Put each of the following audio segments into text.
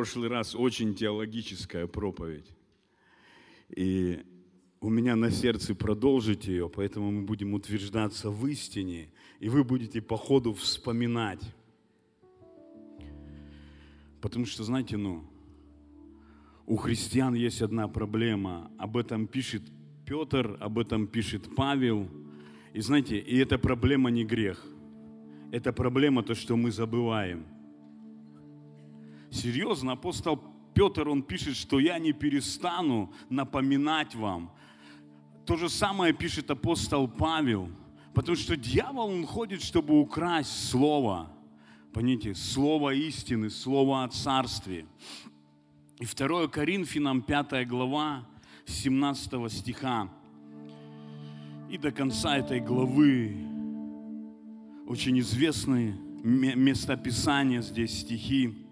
прошлый раз очень теологическая проповедь. И у меня на сердце продолжить ее, поэтому мы будем утверждаться в истине, и вы будете по ходу вспоминать. Потому что, знаете, ну, у христиан есть одна проблема. Об этом пишет Петр, об этом пишет Павел. И знаете, и эта проблема не грех. Это проблема то, что мы забываем. Серьезно, апостол Петр, он пишет, что я не перестану напоминать вам. То же самое пишет апостол Павел, потому что дьявол, он ходит, чтобы украсть слово. Понимаете, слово истины, слово о царстве. И 2 Коринфянам 5 глава 17 стиха. И до конца этой главы очень известные местописания здесь, стихи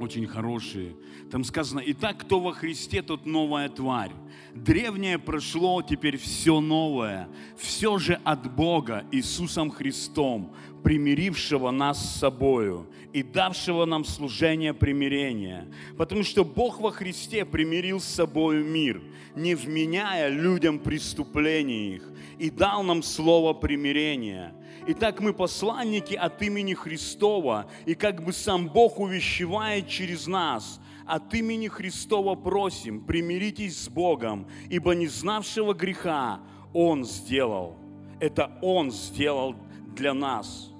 очень хорошие. Там сказано, итак, кто во Христе, тот новая тварь. Древнее прошло, теперь все новое. Все же от Бога, Иисусом Христом, примирившего нас с собою и давшего нам служение примирения. Потому что Бог во Христе примирил с собою мир, не вменяя людям преступления их, и дал нам слово примирения – Итак, мы посланники от имени Христова, и как бы сам Бог увещевает через нас, от имени Христова просим, примиритесь с Богом, ибо не знавшего греха Он сделал. Это Он сделал для нас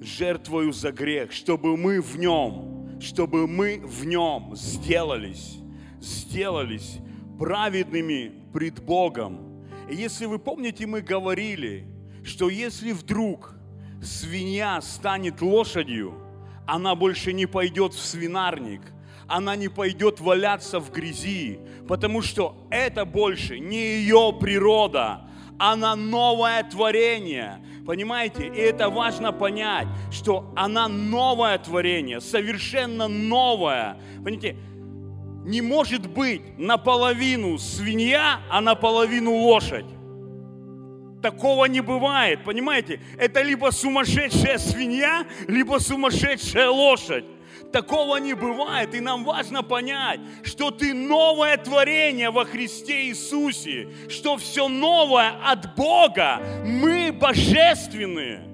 жертвою за грех, чтобы мы в нем, чтобы мы в нем сделались, сделались праведными пред Богом. И если вы помните, мы говорили, что если вдруг свинья станет лошадью, она больше не пойдет в свинарник, она не пойдет валяться в грязи, потому что это больше не ее природа, она новое творение. Понимаете? И это важно понять, что она новое творение, совершенно новое. Понимаете? Не может быть наполовину свинья, а наполовину лошадь. Такого не бывает, понимаете? Это либо сумасшедшая свинья, либо сумасшедшая лошадь. Такого не бывает, и нам важно понять, что ты новое творение во Христе Иисусе, что все новое от Бога, мы божественные.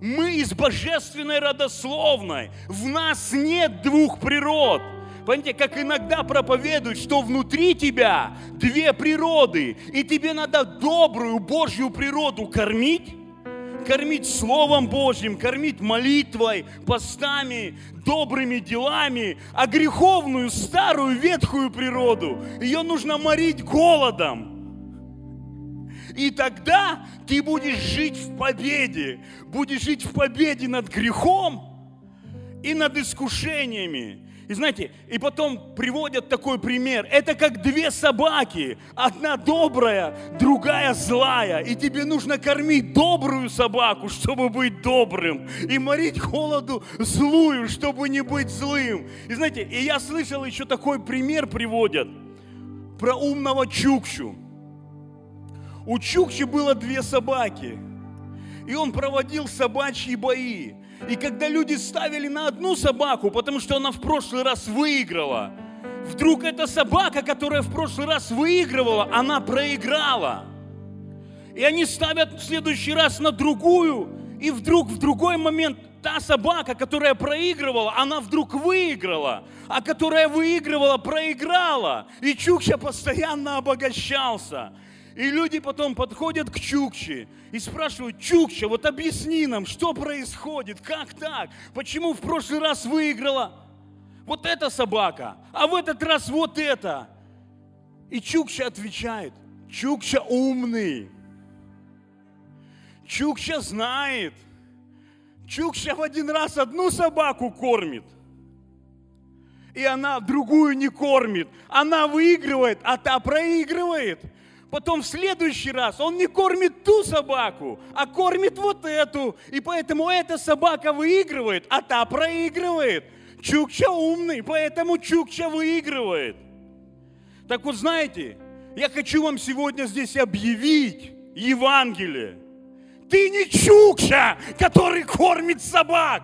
Мы из божественной родословной. В нас нет двух природ – Понимаете, как иногда проповедуют, что внутри тебя две природы, и тебе надо добрую Божью природу кормить, кормить Словом Божьим, кормить молитвой, постами, добрыми делами, а греховную, старую, ветхую природу, ее нужно морить голодом. И тогда ты будешь жить в победе, будешь жить в победе над грехом и над искушениями. И знаете, и потом приводят такой пример. Это как две собаки. Одна добрая, другая злая. И тебе нужно кормить добрую собаку, чтобы быть добрым. И морить холоду злую, чтобы не быть злым. И знаете, и я слышал еще такой пример приводят. Про умного Чукчу. У Чукчи было две собаки. И он проводил собачьи бои. И когда люди ставили на одну собаку, потому что она в прошлый раз выиграла, вдруг эта собака, которая в прошлый раз выигрывала, она проиграла. И они ставят в следующий раз на другую, и вдруг в другой момент та собака, которая проигрывала, она вдруг выиграла, а которая выигрывала, проиграла. И Чукча постоянно обогащался. И люди потом подходят к Чукче и спрашивают, Чукча, вот объясни нам, что происходит, как так, почему в прошлый раз выиграла вот эта собака, а в этот раз вот это. И Чукча отвечает, Чукча умный, Чукча знает, Чукча в один раз одну собаку кормит, и она другую не кормит. Она выигрывает, а та проигрывает – Потом в следующий раз он не кормит ту собаку, а кормит вот эту. И поэтому эта собака выигрывает, а та проигрывает. Чукча умный, поэтому Чукча выигрывает. Так вот знаете, я хочу вам сегодня здесь объявить Евангелие. Ты не Чукча, который кормит собак.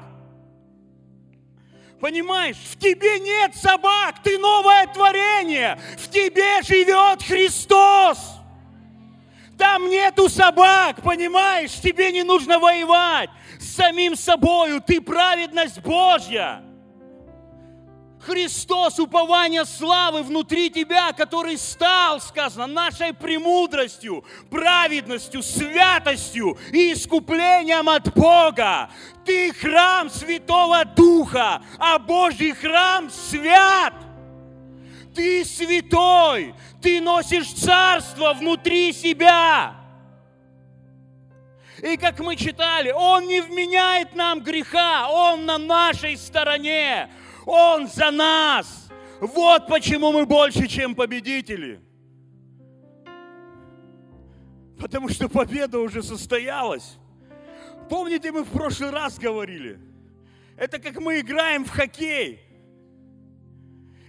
Понимаешь, в тебе нет собак, ты новое творение, в тебе живет Христос. Там нету собак, понимаешь, тебе не нужно воевать с самим собою, ты праведность Божья. Христос, упование славы внутри тебя, который стал, сказано, нашей премудростью, праведностью, святостью и искуплением от Бога. Ты храм Святого Духа, а Божий храм свят. Ты святой, ты носишь царство внутри себя. И как мы читали, Он не вменяет нам греха, Он на нашей стороне. Он за нас. Вот почему мы больше, чем победители. Потому что победа уже состоялась. Помните, мы в прошлый раз говорили? Это как мы играем в хоккей.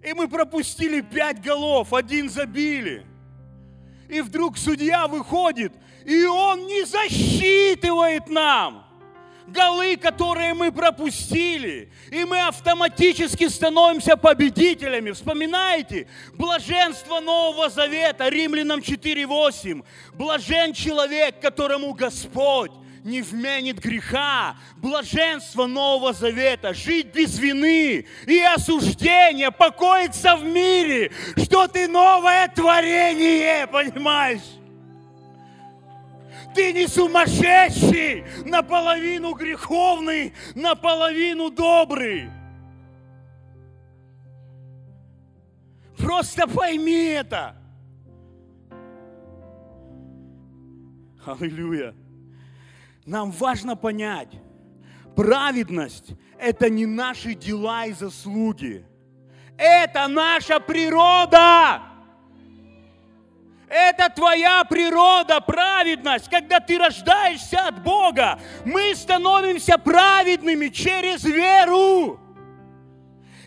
И мы пропустили пять голов, один забили. И вдруг судья выходит, и он не засчитывает нам голы, которые мы пропустили, и мы автоматически становимся победителями. Вспоминаете? Блаженство Нового Завета, Римлянам 4.8. Блажен человек, которому Господь не вменит греха, блаженство Нового Завета, жить без вины и осуждения, покоиться в мире, что ты новое творение, понимаешь? Ты не сумасшедший, наполовину греховный, наполовину добрый. Просто пойми это. Аллилуйя. Нам важно понять, праведность – это не наши дела и заслуги. Это наша природа. Это твоя природа, праведность. Когда ты рождаешься от Бога, мы становимся праведными через веру.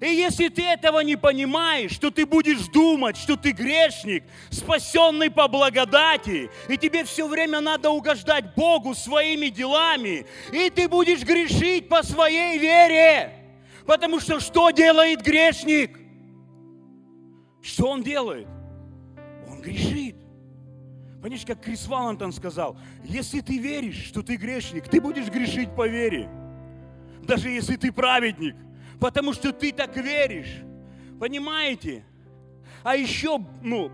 И если ты этого не понимаешь, то ты будешь думать, что ты грешник, спасенный по благодати, и тебе все время надо угождать Богу своими делами, и ты будешь грешить по своей вере. Потому что что делает грешник? Что он делает? Грешит. Понимаешь, как Крис Валантон сказал, если ты веришь, что ты грешник, ты будешь грешить по вере. Даже если ты праведник потому что ты так веришь. Понимаете? А еще, ну,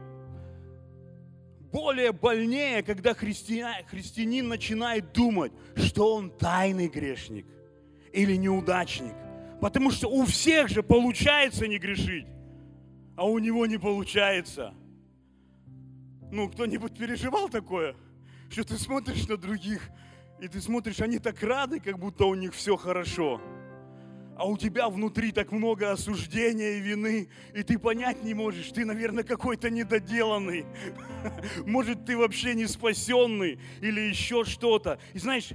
более больнее, когда христианин, христианин начинает думать, что он тайный грешник или неудачник. Потому что у всех же получается не грешить, а у него не получается. Ну, кто-нибудь переживал такое, что ты смотришь на других, и ты смотришь, они так рады, как будто у них все хорошо а у тебя внутри так много осуждения и вины, и ты понять не можешь, ты, наверное, какой-то недоделанный. Может, ты вообще не спасенный или еще что-то. И знаешь,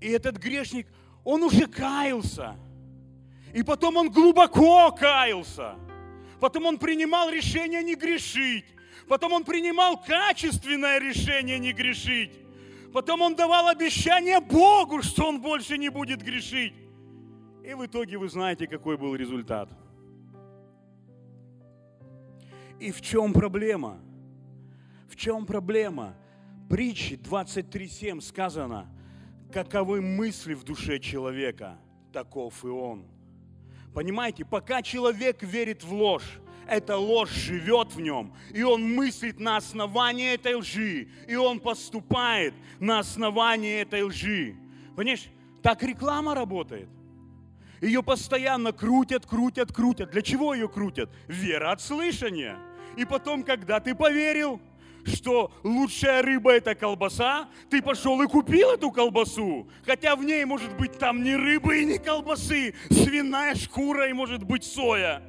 и этот грешник, он уже каялся. И потом он глубоко каялся. Потом он принимал решение не грешить. Потом он принимал качественное решение не грешить. Потом он давал обещание Богу, что он больше не будет грешить. И в итоге вы знаете, какой был результат. И в чем проблема? В чем проблема? Притчи 23.7 сказано, каковы мысли в душе человека, таков и он. Понимаете, пока человек верит в ложь, эта ложь живет в нем, и он мыслит на основании этой лжи, и он поступает на основании этой лжи. Понимаешь, так реклама работает – ее постоянно крутят, крутят, крутят. Для чего ее крутят? Вера от слышания. И потом, когда ты поверил, что лучшая рыба это колбаса, ты пошел и купил эту колбасу. Хотя в ней может быть там ни рыбы и ни колбасы, свиная шкура и может быть соя.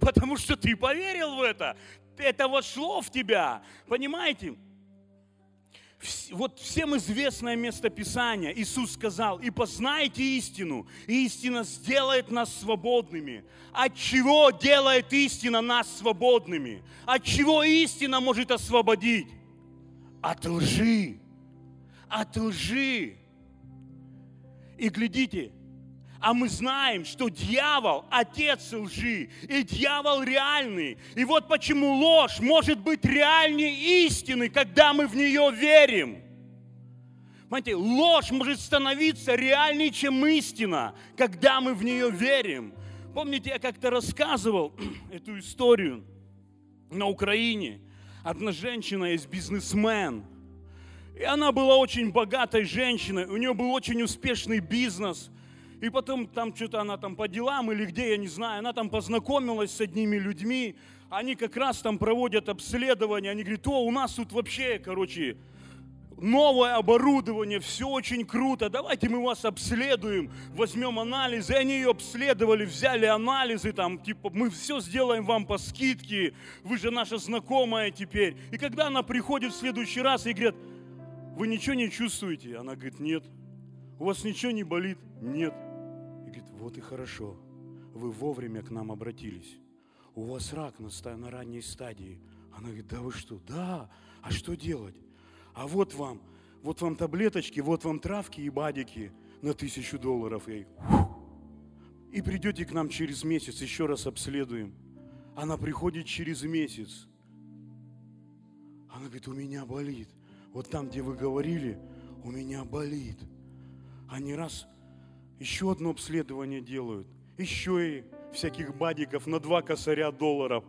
Потому что ты поверил в это. Это вошло в тебя. Понимаете? вот всем известное местописание. Иисус сказал, и познайте истину, и истина сделает нас свободными. От чего делает истина нас свободными? От чего истина может освободить? От лжи. От лжи. И глядите, А мы знаем, что дьявол – отец лжи, и дьявол реальный. И вот почему ложь может быть реальнее истины, когда мы в нее верим. Понимаете, ложь может становиться реальнее, чем истина, когда мы в нее верим. Помните, я как-то рассказывал эту историю на Украине. Одна женщина есть бизнесмен. И она была очень богатой женщиной. У нее был очень успешный бизнес – и потом там что-то она там по делам или где, я не знаю, она там познакомилась с одними людьми, они как раз там проводят обследование, они говорят, о, у нас тут вообще, короче, новое оборудование, все очень круто, давайте мы вас обследуем, возьмем анализы. И они ее обследовали, взяли анализы, там, типа, мы все сделаем вам по скидке, вы же наша знакомая теперь. И когда она приходит в следующий раз и говорит, вы ничего не чувствуете? Она говорит, нет. У вас ничего не болит? Нет. Вот и хорошо, вы вовремя к нам обратились. У вас рак на, на ранней стадии. Она говорит, да вы что? Да, а что делать? А вот вам, вот вам таблеточки, вот вам травки и бадики на тысячу долларов. И, и придете к нам через месяц, еще раз обследуем. Она приходит через месяц. Она говорит, у меня болит. Вот там, где вы говорили, у меня болит. Они раз еще одно обследование делают. Еще и всяких бадиков на два косаря долларов.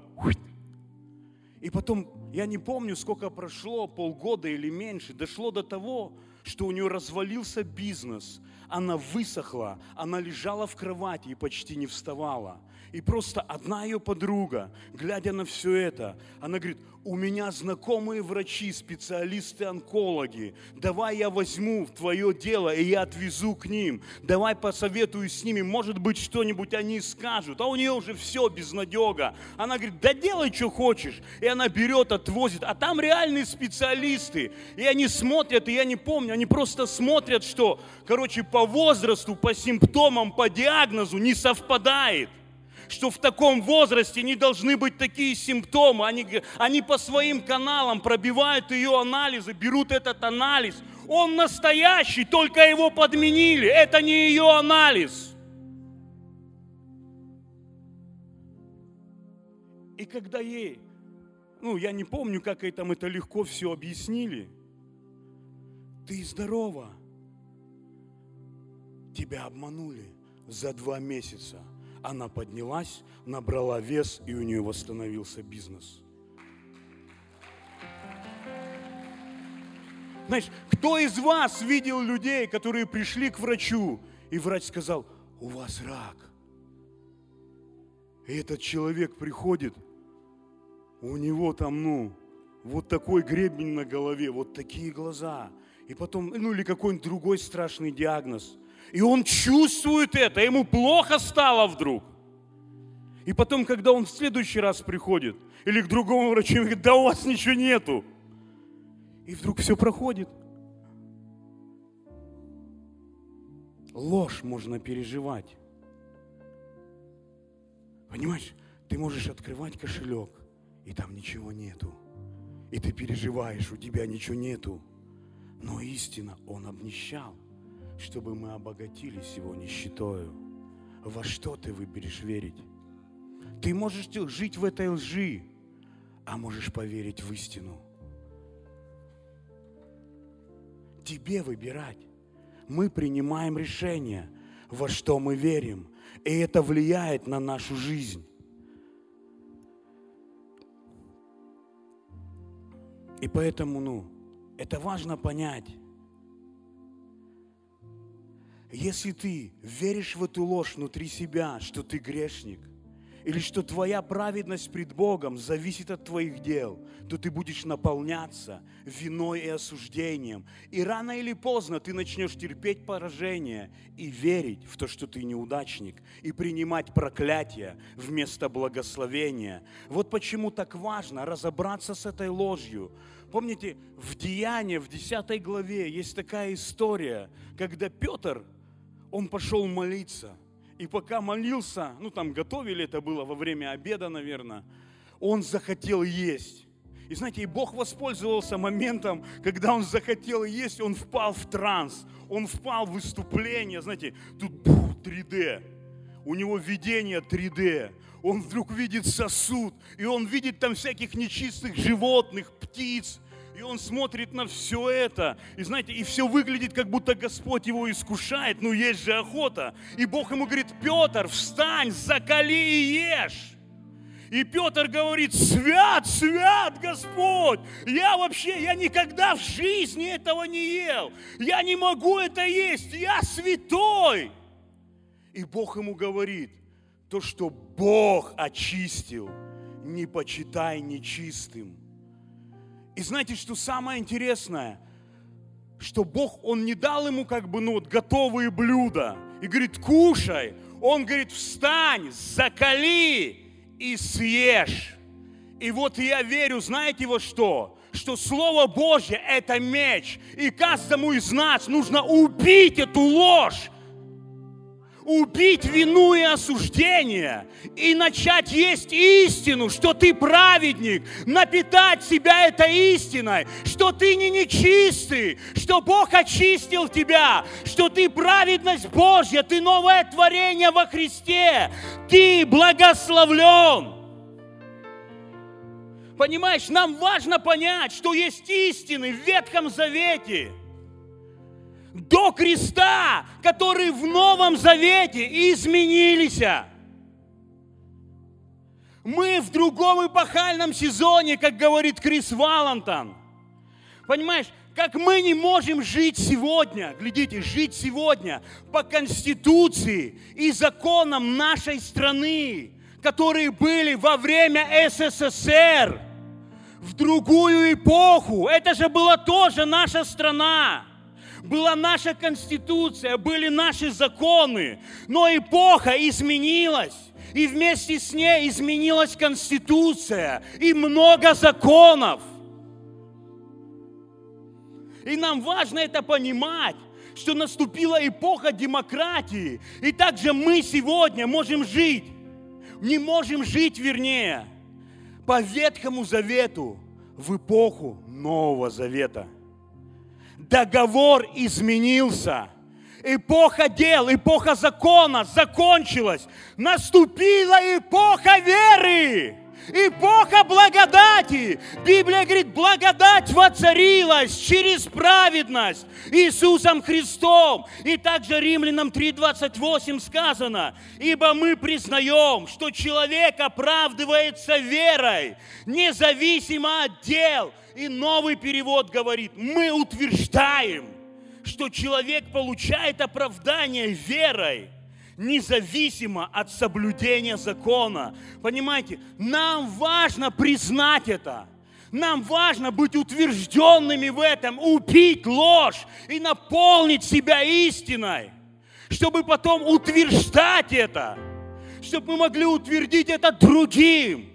И потом, я не помню, сколько прошло, полгода или меньше, дошло до того, что у нее развалился бизнес, она высохла, она лежала в кровати и почти не вставала. И просто одна ее подруга, глядя на все это, она говорит, у меня знакомые врачи, специалисты-онкологи, давай я возьму в твое дело и я отвезу к ним, давай посоветую с ними, может быть что-нибудь они скажут, а у нее уже все безнадега. Она говорит, да делай, что хочешь. И она берет, отвозит, а там реальные специалисты, и они смотрят, и я не помню, они просто смотрят, что, короче, по возрасту, по симптомам, по диагнозу не совпадает что в таком возрасте не должны быть такие симптомы. Они, они по своим каналам пробивают ее анализы, берут этот анализ. Он настоящий, только его подменили. Это не ее анализ. И когда ей, ну, я не помню, как ей там это легко все объяснили, ты здорова. Тебя обманули за два месяца. Она поднялась, набрала вес, и у нее восстановился бизнес. Знаешь, кто из вас видел людей, которые пришли к врачу, и врач сказал, у вас рак. И этот человек приходит, у него там, ну, вот такой гребень на голове, вот такие глаза – и потом, ну или какой-нибудь другой страшный диагноз. И он чувствует это, ему плохо стало вдруг. И потом, когда он в следующий раз приходит, или к другому врачу, он говорит, да у вас ничего нету. И вдруг все проходит. Ложь можно переживать. Понимаешь, ты можешь открывать кошелек, и там ничего нету. И ты переживаешь, у тебя ничего нету. Но истина Он обнищал, чтобы мы обогатились Его нищетою. Во что ты выберешь верить? Ты можешь жить в этой лжи, а можешь поверить в истину. Тебе выбирать. Мы принимаем решение, во что мы верим, и это влияет на нашу жизнь. И поэтому, ну, это важно понять. Если ты веришь в эту ложь внутри себя, что ты грешник, или что твоя праведность пред Богом зависит от твоих дел, то ты будешь наполняться виной и осуждением. И рано или поздно ты начнешь терпеть поражение и верить в то, что ты неудачник, и принимать проклятие вместо благословения. Вот почему так важно разобраться с этой ложью. Помните, в Деянии, в 10 главе есть такая история, когда Петр, он пошел молиться – и пока молился, ну там готовили это было во время обеда, наверное, он захотел есть. И знаете, и Бог воспользовался моментом, когда он захотел есть, он впал в транс, он впал в выступление, знаете, тут бух, 3D. У него видение 3D. Он вдруг видит сосуд, и он видит там всяких нечистых животных, птиц, и он смотрит на все это. И знаете, и все выглядит, как будто Господь его искушает. Ну, есть же охота. И Бог ему говорит, Петр, встань, закали и ешь. И Петр говорит, свят, свят Господь. Я вообще, я никогда в жизни этого не ел. Я не могу это есть. Я святой. И Бог ему говорит, то, что Бог очистил, не почитай нечистым. И знаете, что самое интересное? Что Бог, Он не дал ему как бы, ну вот, готовые блюда. И говорит, кушай. Он говорит, встань, закали и съешь. И вот я верю, знаете вот что? Что Слово Божье – это меч. И каждому из нас нужно убить эту ложь, убить вину и осуждение и начать есть истину, что ты праведник, напитать себя этой истиной, что ты не нечистый, что Бог очистил тебя, что ты праведность Божья, ты новое творение во Христе, ты благословлен. Понимаешь, нам важно понять, что есть истины в Ветхом Завете – до креста, которые в Новом Завете изменились. Мы в другом эпохальном сезоне, как говорит Крис Валантон. Понимаешь, как мы не можем жить сегодня, глядите, жить сегодня по Конституции и законам нашей страны, которые были во время СССР, в другую эпоху. Это же была тоже наша страна была наша конституция, были наши законы, но эпоха изменилась. И вместе с ней изменилась конституция и много законов. И нам важно это понимать, что наступила эпоха демократии. И также мы сегодня можем жить, не можем жить, вернее, по Ветхому Завету в эпоху Нового Завета – договор изменился. Эпоха дел, эпоха закона закончилась. Наступила эпоха веры. Эпоха благодати. Библия говорит, благодать воцарилась через праведность Иисусом Христом. И также Римлянам 3.28 сказано, ибо мы признаем, что человек оправдывается верой, независимо от дел. И новый перевод говорит, мы утверждаем, что человек получает оправдание верой – независимо от соблюдения закона. Понимаете, нам важно признать это. Нам важно быть утвержденными в этом, убить ложь и наполнить себя истиной, чтобы потом утверждать это, чтобы мы могли утвердить это другим,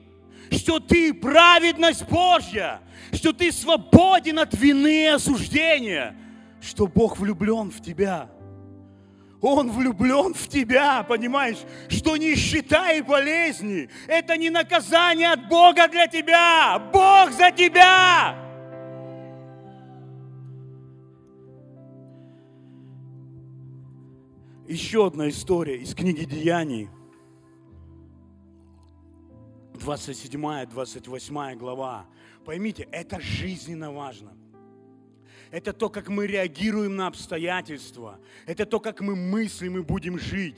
что ты праведность Божья, что ты свободен от вины и осуждения, что Бог влюблен в тебя – он влюблен в тебя, понимаешь? Что нищета и болезни – это не наказание от Бога для тебя. Бог за тебя. Еще одна история из книги Деяний. 27-28 глава. Поймите, это жизненно важно – это то, как мы реагируем на обстоятельства. Это то, как мы мыслим и будем жить.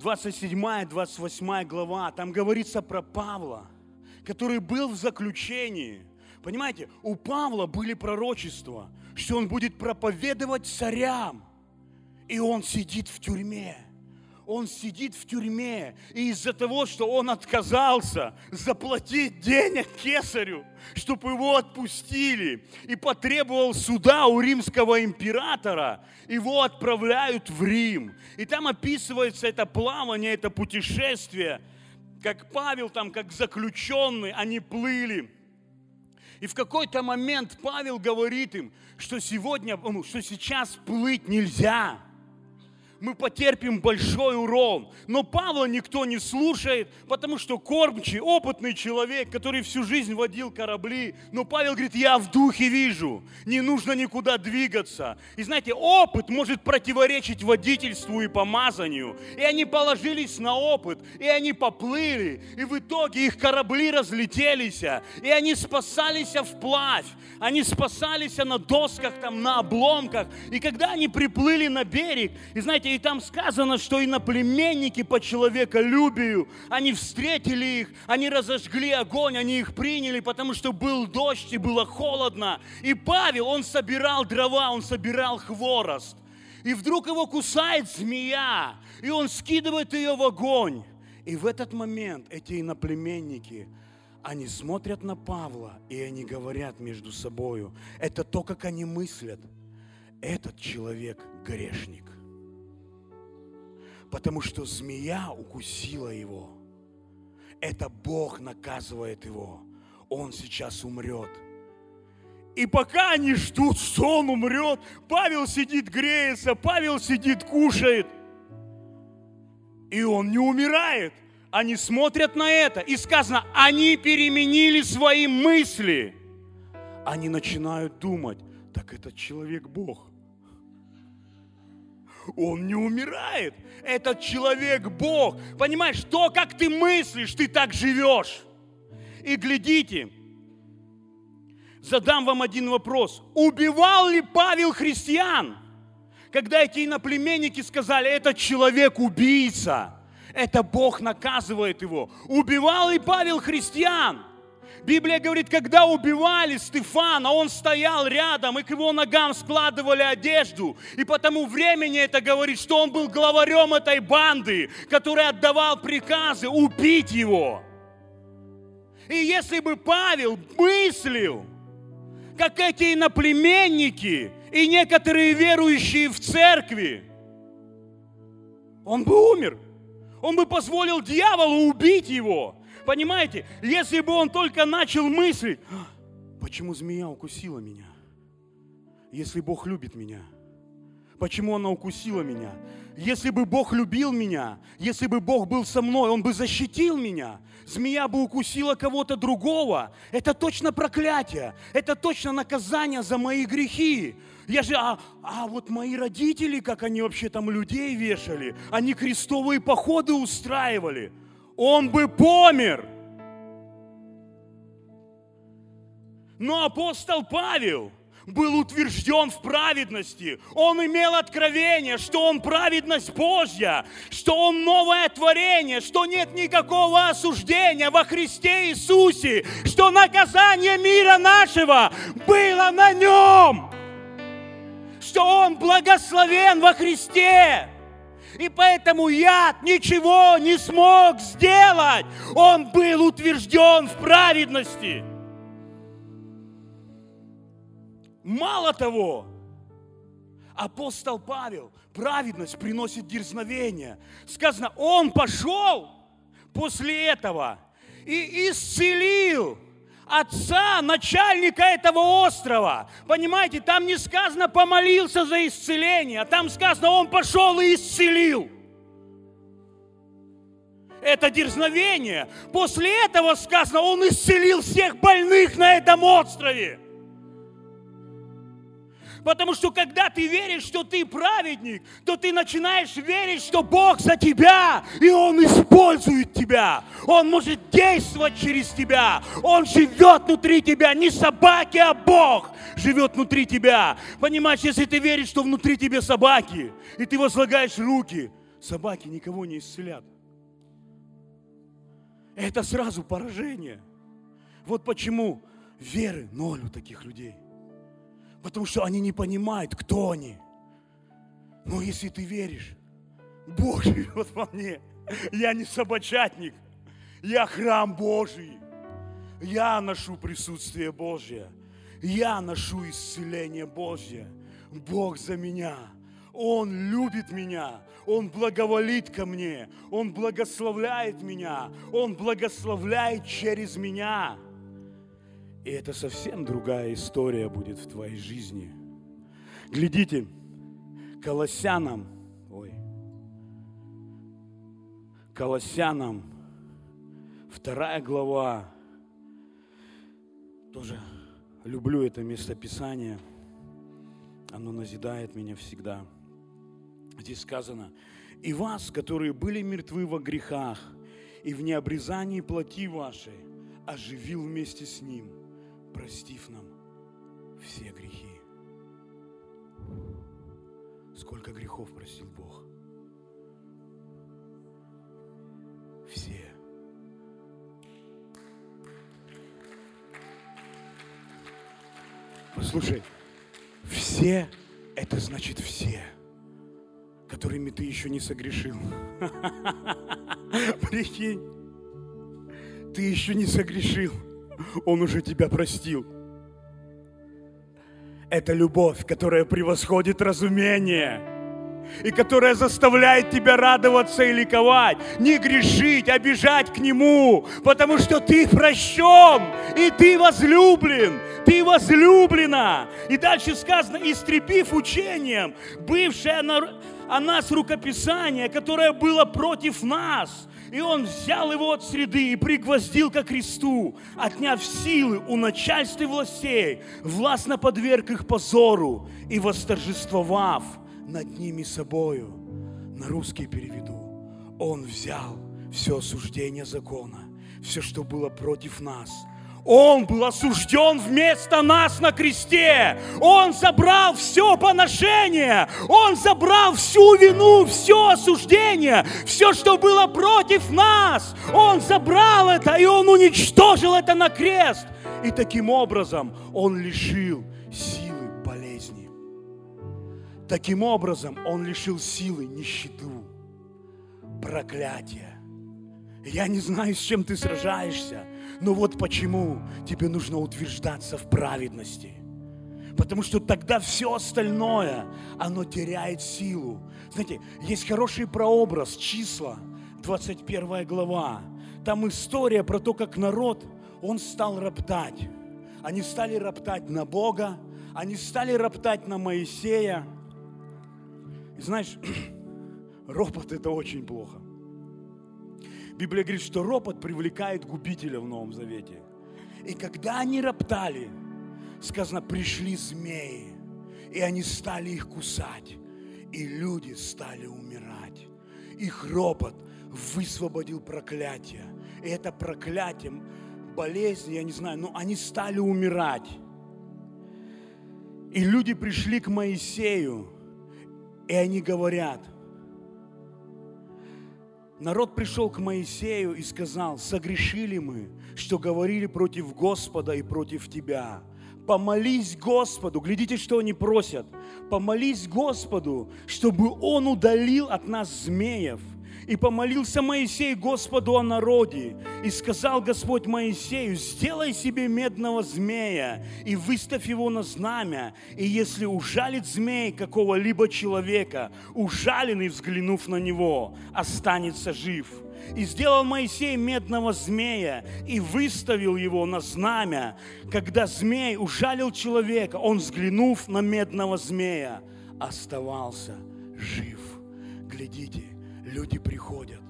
27-28 глава, там говорится про Павла, который был в заключении. Понимаете, у Павла были пророчества, что он будет проповедовать царям, и он сидит в тюрьме он сидит в тюрьме, и из-за того, что он отказался заплатить денег кесарю, чтобы его отпустили, и потребовал суда у римского императора, его отправляют в Рим. И там описывается это плавание, это путешествие, как Павел там, как заключенный, они плыли. И в какой-то момент Павел говорит им, что сегодня, ну, что сейчас плыть нельзя – мы потерпим большой урон. Но Павла никто не слушает, потому что кормчий, опытный человек, который всю жизнь водил корабли. Но Павел говорит, я в духе вижу, не нужно никуда двигаться. И знаете, опыт может противоречить водительству и помазанию. И они положились на опыт, и они поплыли, и в итоге их корабли разлетелись, и они спасались вплавь, они спасались на досках, там, на обломках. И когда они приплыли на берег, и знаете, и там сказано, что иноплеменники по человеколюбию, они встретили их, они разожгли огонь, они их приняли, потому что был дождь и было холодно. И Павел, он собирал дрова, он собирал хворост. И вдруг его кусает змея, и он скидывает ее в огонь. И в этот момент эти иноплеменники, они смотрят на Павла, и они говорят между собою. Это то, как они мыслят. Этот человек грешник. Потому что змея укусила его. Это Бог наказывает его. Он сейчас умрет. И пока они ждут, что он умрет, Павел сидит, греется, Павел сидит, кушает. И он не умирает. Они смотрят на это, и сказано, они переменили свои мысли. Они начинают думать, так этот человек Бог. Он не умирает. Этот человек Бог. Понимаешь, то, как ты мыслишь, ты так живешь. И глядите, задам вам один вопрос. Убивал ли Павел христиан? Когда эти иноплеменники сказали, этот человек убийца, это Бог наказывает его. Убивал ли Павел христиан? Библия говорит, когда убивали Стефана, он стоял рядом, и к его ногам складывали одежду. И по тому времени это говорит, что он был главарем этой банды, который отдавал приказы убить его. И если бы Павел мыслил, как эти иноплеменники и некоторые верующие в церкви, он бы умер. Он бы позволил дьяволу убить его. Понимаете, если бы он только начал мыслить, «А, почему змея укусила меня? Если Бог любит меня, почему она укусила меня? Если бы Бог любил меня, если бы Бог был со мной, Он бы защитил меня. Змея бы укусила кого-то другого. Это точно проклятие. Это точно наказание за мои грехи. Я же, а, а вот мои родители, как они вообще там людей вешали, они крестовые походы устраивали. Он бы помер. Но апостол Павел – был утвержден в праведности. Он имел откровение, что он праведность Божья, что он новое творение, что нет никакого осуждения во Христе Иисусе, что наказание мира нашего было на нем, что он благословен во Христе. И поэтому яд ничего не смог сделать. Он был утвержден в праведности. Мало того, апостол Павел, праведность приносит дерзновение. Сказано, он пошел после этого и исцелил отца, начальника этого острова. Понимаете, там не сказано помолился за исцеление, а там сказано, он пошел и исцелил. Это дерзновение. После этого сказано, он исцелил всех больных на этом острове. Потому что когда ты веришь, что ты праведник, то ты начинаешь верить, что Бог за тебя, и Он использует тебя. Он может действовать через тебя. Он живет внутри тебя. Не собаки, а Бог живет внутри тебя. Понимаешь, если ты веришь, что внутри тебя собаки, и ты возлагаешь руки, собаки никого не исцелят. Это сразу поражение. Вот почему веры ноль у таких людей – Потому что они не понимают, кто они. Но если ты веришь, Бог живет во мне. Я не собачатник. Я храм Божий. Я ношу присутствие Божье. Я ношу исцеление Божье. Бог за меня. Он любит меня. Он благоволит ко мне. Он благословляет меня. Он благословляет через меня. И это совсем другая история будет в твоей жизни. Глядите, Колоссянам, ой, Колоссянам, вторая глава. Тоже люблю это местописание. Оно назидает меня всегда. Здесь сказано, «И вас, которые были мертвы во грехах и в необрезании плоти вашей, оживил вместе с Ним, простив нам все грехи». Сколько грехов простил Бог? Все. Послушай, все – это значит все, которыми ты еще не согрешил. Прикинь, ты еще не согрешил, Он уже тебя простил. Это любовь, которая превосходит разумение и которая заставляет тебя радоваться и ликовать, не грешить, а к Нему, потому что ты прощен, и ты возлюблен, ты возлюблена. И дальше сказано, истребив учением, бывшее о нас рукописание, которое было против нас, и он взял его от среды и пригвоздил ко кресту, отняв силы у начальств и властей, властно подверг их позору и восторжествовав над ними собою. На русский переведу. Он взял все осуждение закона, все, что было против нас – он был осужден вместо нас на кресте. Он забрал все поношение. Он забрал всю вину, все осуждение, все, что было против нас. Он забрал это, и Он уничтожил это на крест. И таким образом Он лишил силы болезни. Таким образом Он лишил силы нищету, проклятия. Я не знаю, с чем ты сражаешься, но вот почему тебе нужно утверждаться в праведности. Потому что тогда все остальное, оно теряет силу. Знаете, есть хороший прообраз, числа, 21 глава. Там история про то, как народ, он стал роптать. Они стали роптать на Бога, они стали роптать на Моисея. И знаешь, ропот это очень плохо. Библия говорит, что ропот привлекает губителя в Новом Завете. И когда они роптали, сказано, пришли змеи, и они стали их кусать, и люди стали умирать. Их ропот высвободил проклятие. И это проклятие, болезни, я не знаю, но они стали умирать. И люди пришли к Моисею, и они говорят – Народ пришел к Моисею и сказал, согрешили мы, что говорили против Господа и против Тебя. Помолись Господу, глядите, что они просят. Помолись Господу, чтобы Он удалил от нас змеев – и помолился Моисей Господу о народе. И сказал Господь Моисею, сделай себе медного змея и выставь его на знамя. И если ужалит змей какого-либо человека, ужаленный, взглянув на него, останется жив. И сделал Моисей медного змея и выставил его на знамя. Когда змей ужалил человека, он, взглянув на медного змея, оставался жив. Глядите, люди приходят,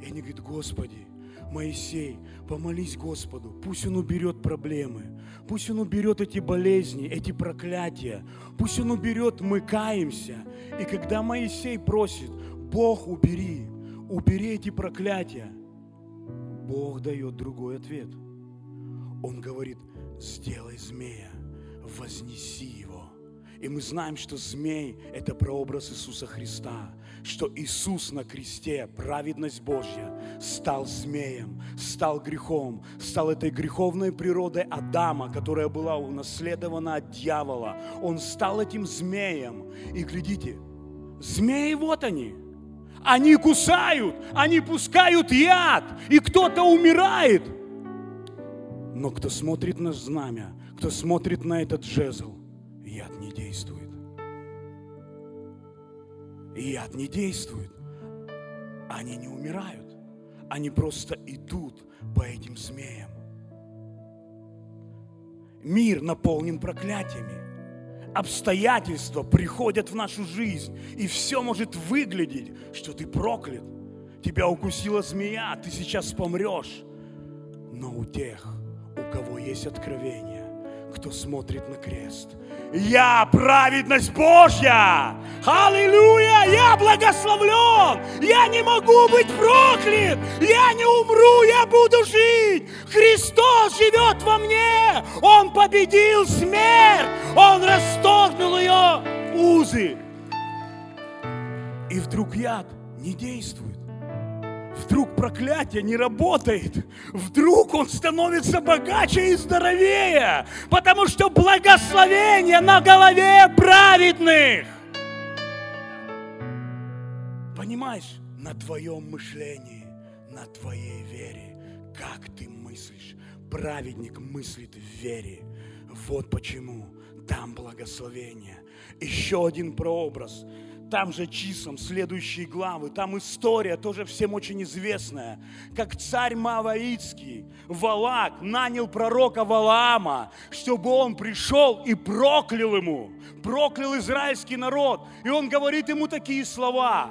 и они говорят, Господи, Моисей, помолись Господу, пусть Он уберет проблемы, пусть Он уберет эти болезни, эти проклятия, пусть Он уберет, мы каемся. И когда Моисей просит, Бог, убери, убери эти проклятия, Бог дает другой ответ. Он говорит, сделай змея, вознеси его. И мы знаем, что змей – это прообраз Иисуса Христа что Иисус на кресте, праведность Божья, стал змеем, стал грехом, стал этой греховной природой Адама, которая была унаследована от дьявола. Он стал этим змеем. И глядите, змеи вот они. Они кусают, они пускают яд, и кто-то умирает. Но кто смотрит на знамя, кто смотрит на этот жезл, яд не действует и яд не действует. Они не умирают. Они просто идут по этим змеям. Мир наполнен проклятиями. Обстоятельства приходят в нашу жизнь, и все может выглядеть, что ты проклят. тебя укусила змея, ты сейчас помрешь. Но у тех, у кого есть откровение, кто смотрит на крест. Я праведность Божья! Аллилуйя! Я благословлен! Я не могу быть проклят! Я не умру, я буду жить! Христос живет во мне! Он победил смерть! Он расторгнул ее узы! И вдруг яд не действует. Вдруг проклятие не работает. Вдруг он становится богаче и здоровее. Потому что благословение на голове праведных. Понимаешь, на твоем мышлении, на твоей вере, как ты мыслишь. Праведник мыслит в вере. Вот почему там благословение. Еще один прообраз – там же числом следующие главы, там история тоже всем очень известная, как царь Маваицкий, Валак, нанял пророка Валаама, чтобы он пришел и проклял ему, проклял израильский народ. И он говорит ему такие слова,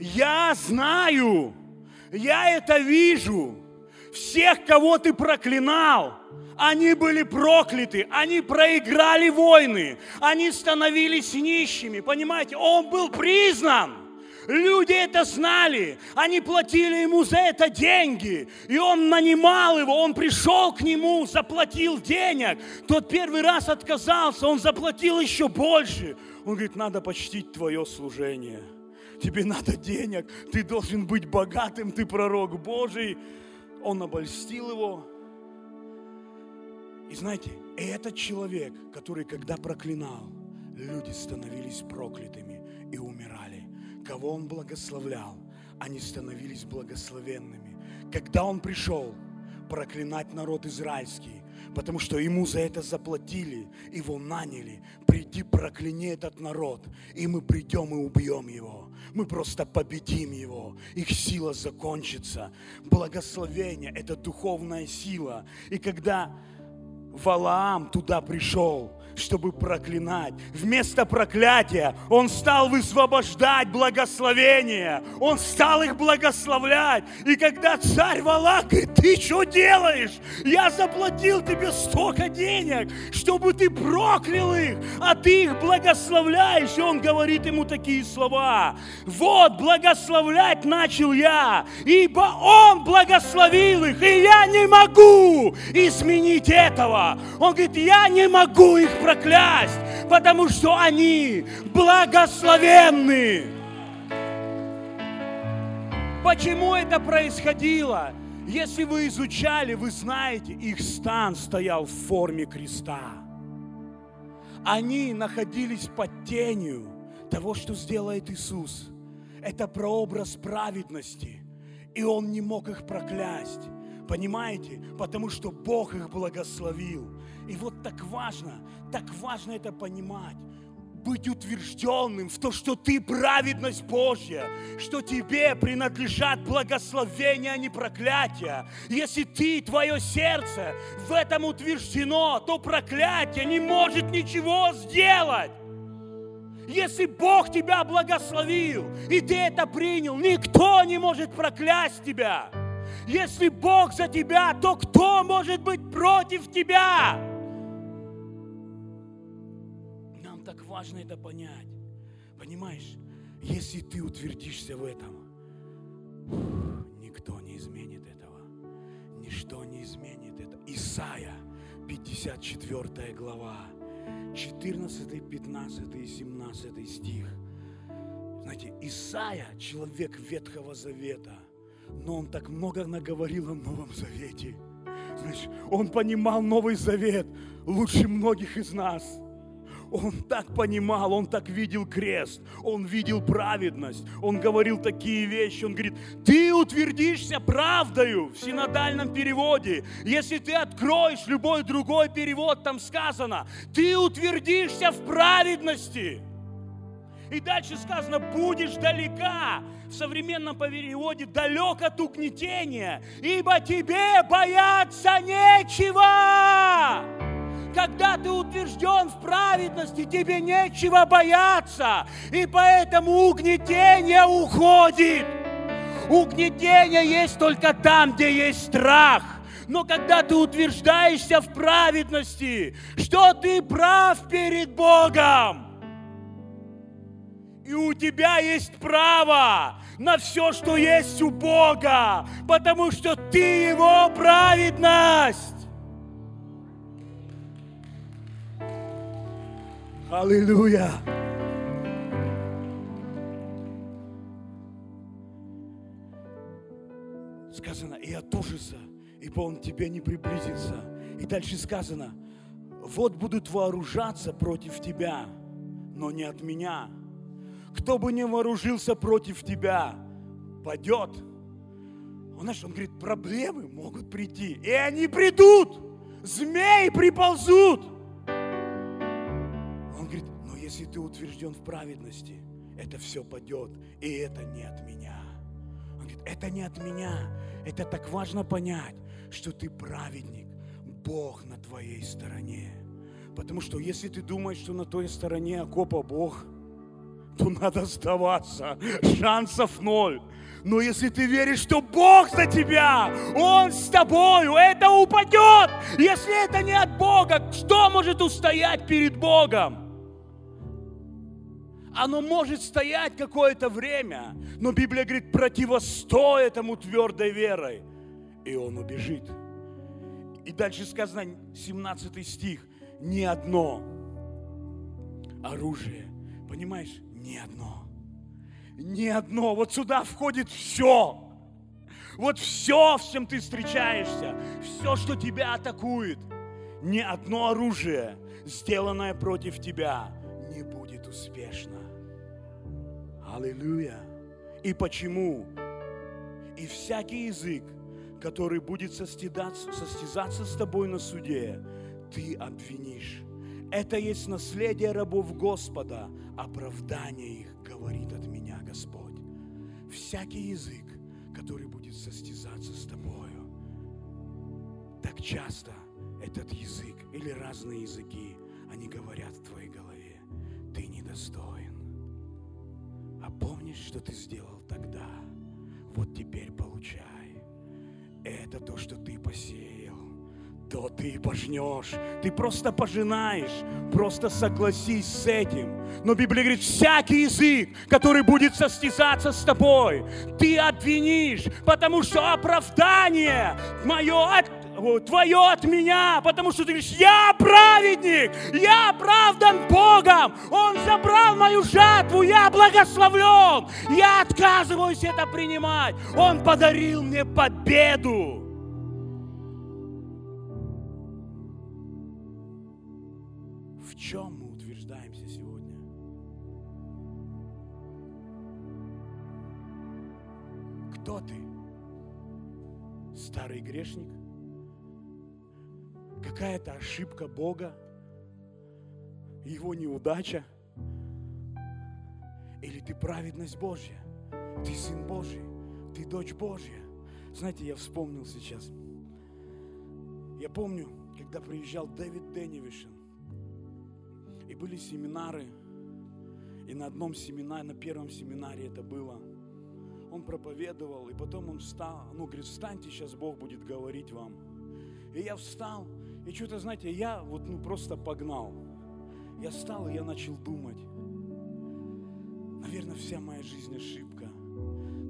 я знаю, я это вижу, всех, кого ты проклинал, они были прокляты, они проиграли войны, они становились нищими. Понимаете, он был признан. Люди это знали, они платили ему за это деньги, и он нанимал его, он пришел к нему, заплатил денег. Тот первый раз отказался, он заплатил еще больше. Он говорит, надо почтить твое служение. Тебе надо денег, ты должен быть богатым, ты пророк Божий. Он обольстил его, и знаете, этот человек, который когда проклинал, люди становились проклятыми и умирали. Кого он благословлял, они становились благословенными. Когда он пришел проклинать народ израильский, потому что ему за это заплатили, его наняли, приди прокляни этот народ, и мы придем и убьем его. Мы просто победим его. Их сила закончится. Благословение – это духовная сила. И когда Валаам туда пришел, чтобы проклинать. Вместо проклятия Он стал высвобождать благословение. Он стал их благословлять. И когда царь Валак говорит, ты что делаешь? Я заплатил тебе столько денег, чтобы ты проклял их, а ты их благословляешь. И он говорит ему такие слова. Вот, благословлять начал я, ибо он благословил их, и я не могу изменить этого. Он говорит, я не могу их проклясть, потому что они благословенны. Почему это происходило? Если вы изучали, вы знаете, их стан стоял в форме креста. Они находились под тенью того, что сделает Иисус. Это прообраз праведности. И Он не мог их проклясть. Понимаете? Потому что Бог их благословил. И вот так важно, так важно это понимать быть утвержденным в то, что ты праведность Божья, что тебе принадлежат благословения, а не проклятия. Если ты, твое сердце в этом утверждено, то проклятие не может ничего сделать. Если Бог тебя благословил, и ты это принял, никто не может проклясть тебя. Если Бог за тебя, то кто может быть против тебя? Так важно это понять. Понимаешь, если ты утвердишься в этом, никто не изменит этого. Ничто не изменит это. Исайя, 54 глава, 14, 15 и 17 стих. Знаете, Исайя, человек Ветхого Завета – но он так много наговорил о Новом Завете. Знаешь, он понимал Новый Завет лучше многих из нас. Он так понимал, он так видел крест, он видел праведность, он говорил такие вещи, он говорит, ты утвердишься правдою в синодальном переводе. Если ты откроешь любой другой перевод, там сказано, ты утвердишься в праведности. И дальше сказано, будешь далека. В современном переводе далек от угнетения, ибо тебе бояться нечего. Когда ты утвержден в праведности, тебе нечего бояться, и поэтому угнетение уходит. Угнетение есть только там, где есть страх. Но когда ты утверждаешься в праведности, что ты прав перед Богом, и у тебя есть право на все, что есть у Бога, потому что ты Его праведность. Аллилуйя! Сказано, и от ужаса, ибо он тебе не приблизится. И дальше сказано, вот будут вооружаться против тебя, но не от меня. Кто бы не вооружился против тебя, падет. Он, знаешь, он говорит, проблемы могут прийти, и они придут. Змеи приползут. Если ты утвержден в праведности, это все падет, и это не от меня. Он говорит, это не от меня. Это так важно понять, что ты праведник. Бог на твоей стороне. Потому что если ты думаешь, что на той стороне окопа Бог, то надо сдаваться. Шансов ноль. Но если ты веришь, что Бог за тебя, Он с тобою, это упадет. Если это не от Бога, что может устоять перед Богом? Оно может стоять какое-то время, но Библия говорит, противостой этому твердой верой, и он убежит. И дальше сказано, 17 стих, ни одно оружие, понимаешь, ни одно, ни одно, вот сюда входит все, вот все, с чем ты встречаешься, все, что тебя атакует, ни одно оружие, сделанное против тебя, не будет успешно. Аллилуйя. И почему? И всякий язык, который будет состязаться, состязаться с тобой на суде, ты обвинишь. Это есть наследие рабов Господа, оправдание их говорит от меня Господь. Всякий язык, который будет состязаться с тобою, так часто этот язык или разные языки, они говорят в твоей голове, ты недостоин. А помнишь, что ты сделал тогда? Вот теперь получай. Это то, что ты посеял, то ты пожнешь. Ты просто пожинаешь, просто согласись с этим. Но Библия говорит, всякий язык, который будет состязаться с тобой, ты обвинишь, потому что оправдание мое от твое от меня, потому что ты говоришь, я праведник, я оправдан Богом, Он забрал мою жатву, я благословлен, я отказываюсь это принимать, Он подарил мне победу. В чем мы утверждаемся сегодня? Кто ты? Старый грешник? Какая-то ошибка Бога, его неудача, или ты праведность Божья, ты сын Божий, ты дочь Божья. Знаете, я вспомнил сейчас. Я помню, когда приезжал Дэвид Деннивишин, и были семинары, и на одном семинаре, на первом семинаре это было, он проповедовал, и потом он встал, ну, говорит, встаньте, сейчас Бог будет говорить вам. И я встал, и что-то, знаете, я вот ну просто погнал. Я встал, и я начал думать. Наверное, вся моя жизнь ошибка.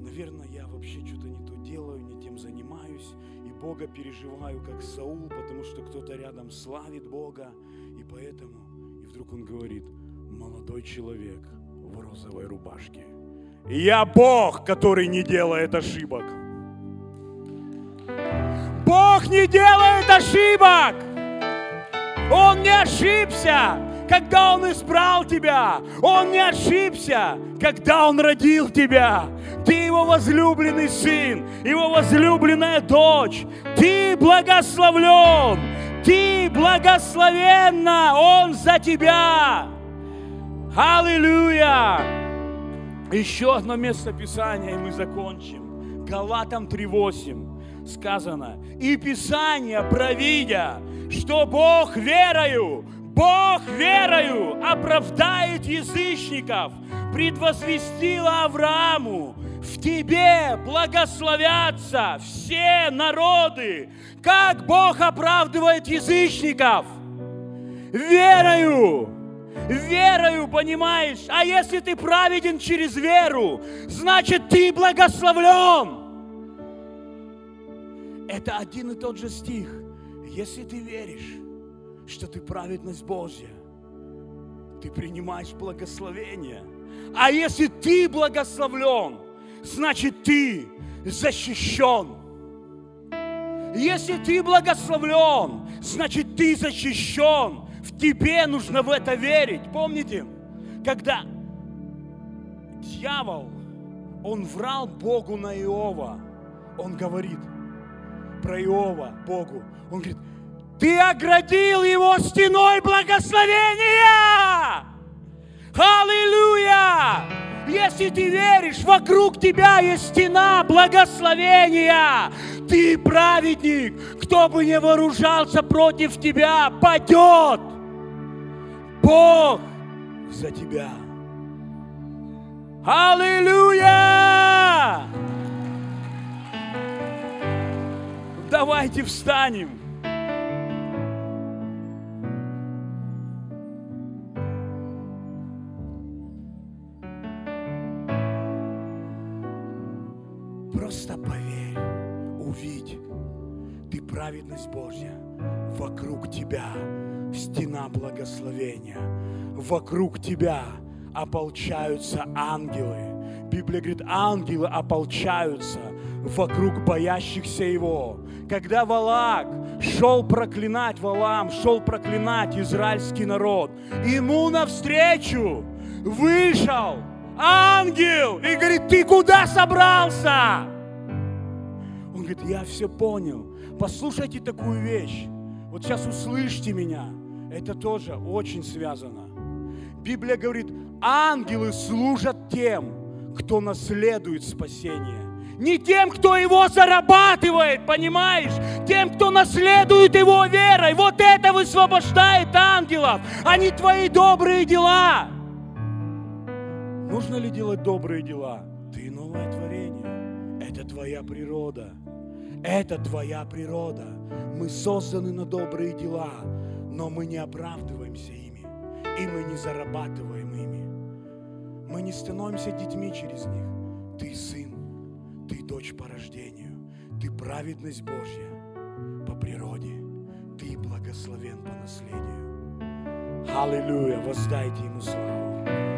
Наверное, я вообще что-то не то делаю, не тем занимаюсь. И Бога переживаю, как Саул, потому что кто-то рядом славит Бога. И поэтому, и вдруг он говорит, молодой человек в розовой рубашке. Я Бог, который не делает ошибок. Бог не делает ошибок. Он не ошибся, когда Он избрал тебя. Он не ошибся, когда Он родил тебя. Ты Его возлюбленный сын, Его возлюбленная дочь. Ты благословлен, ты благословенна, Он за тебя. Аллилуйя! Еще одно место Писания, и мы закончим. Галатам 3.8 сказано, и Писание, провидя, что Бог верою, Бог верою оправдает язычников, предвозвестила Аврааму, в тебе благословятся все народы, как Бог оправдывает язычников. Верою, верою, понимаешь? А если ты праведен через веру, значит ты благословлен. Это один и тот же стих. Если ты веришь, что ты праведность Божья, ты принимаешь благословение. А если ты благословлен, значит ты защищен. Если ты благословлен, значит ты защищен. В тебе нужно в это верить. Помните, когда дьявол, он врал Богу на Иова, он говорит про Иова Богу, он говорит, ты оградил его стеной благословения. Аллилуйя! Если ты веришь, вокруг тебя есть стена благословения. Ты праведник. Кто бы не вооружался против тебя, падет. Бог за тебя. Аллилуйя! Давайте встанем. Просто поверь, увидь, ты праведность Божья. Вокруг тебя стена благословения. Вокруг тебя ополчаются ангелы. Библия говорит, ангелы ополчаются вокруг боящихся Его. Когда Валак шел проклинать Валам, шел проклинать израильский народ, ему навстречу вышел ангел и говорит, ты куда собрался? Он говорит, я все понял. Послушайте такую вещь. Вот сейчас услышьте меня. Это тоже очень связано. Библия говорит, ангелы служат тем, кто наследует спасение. Не тем, кто его зарабатывает, понимаешь? Тем, кто наследует его верой. Вот это высвобождает ангелов, а не твои добрые дела. Нужно ли делать добрые дела? Ты новое творение. Это твоя природа. Это твоя природа. Мы созданы на добрые дела, но мы не оправдываемся ими. И мы не зарабатываем ими. Мы не становимся детьми через них. Ты сын, дочь по рождению. Ты праведность Божья по природе. Ты благословен по наследию. Аллилуйя, воздайте Ему славу.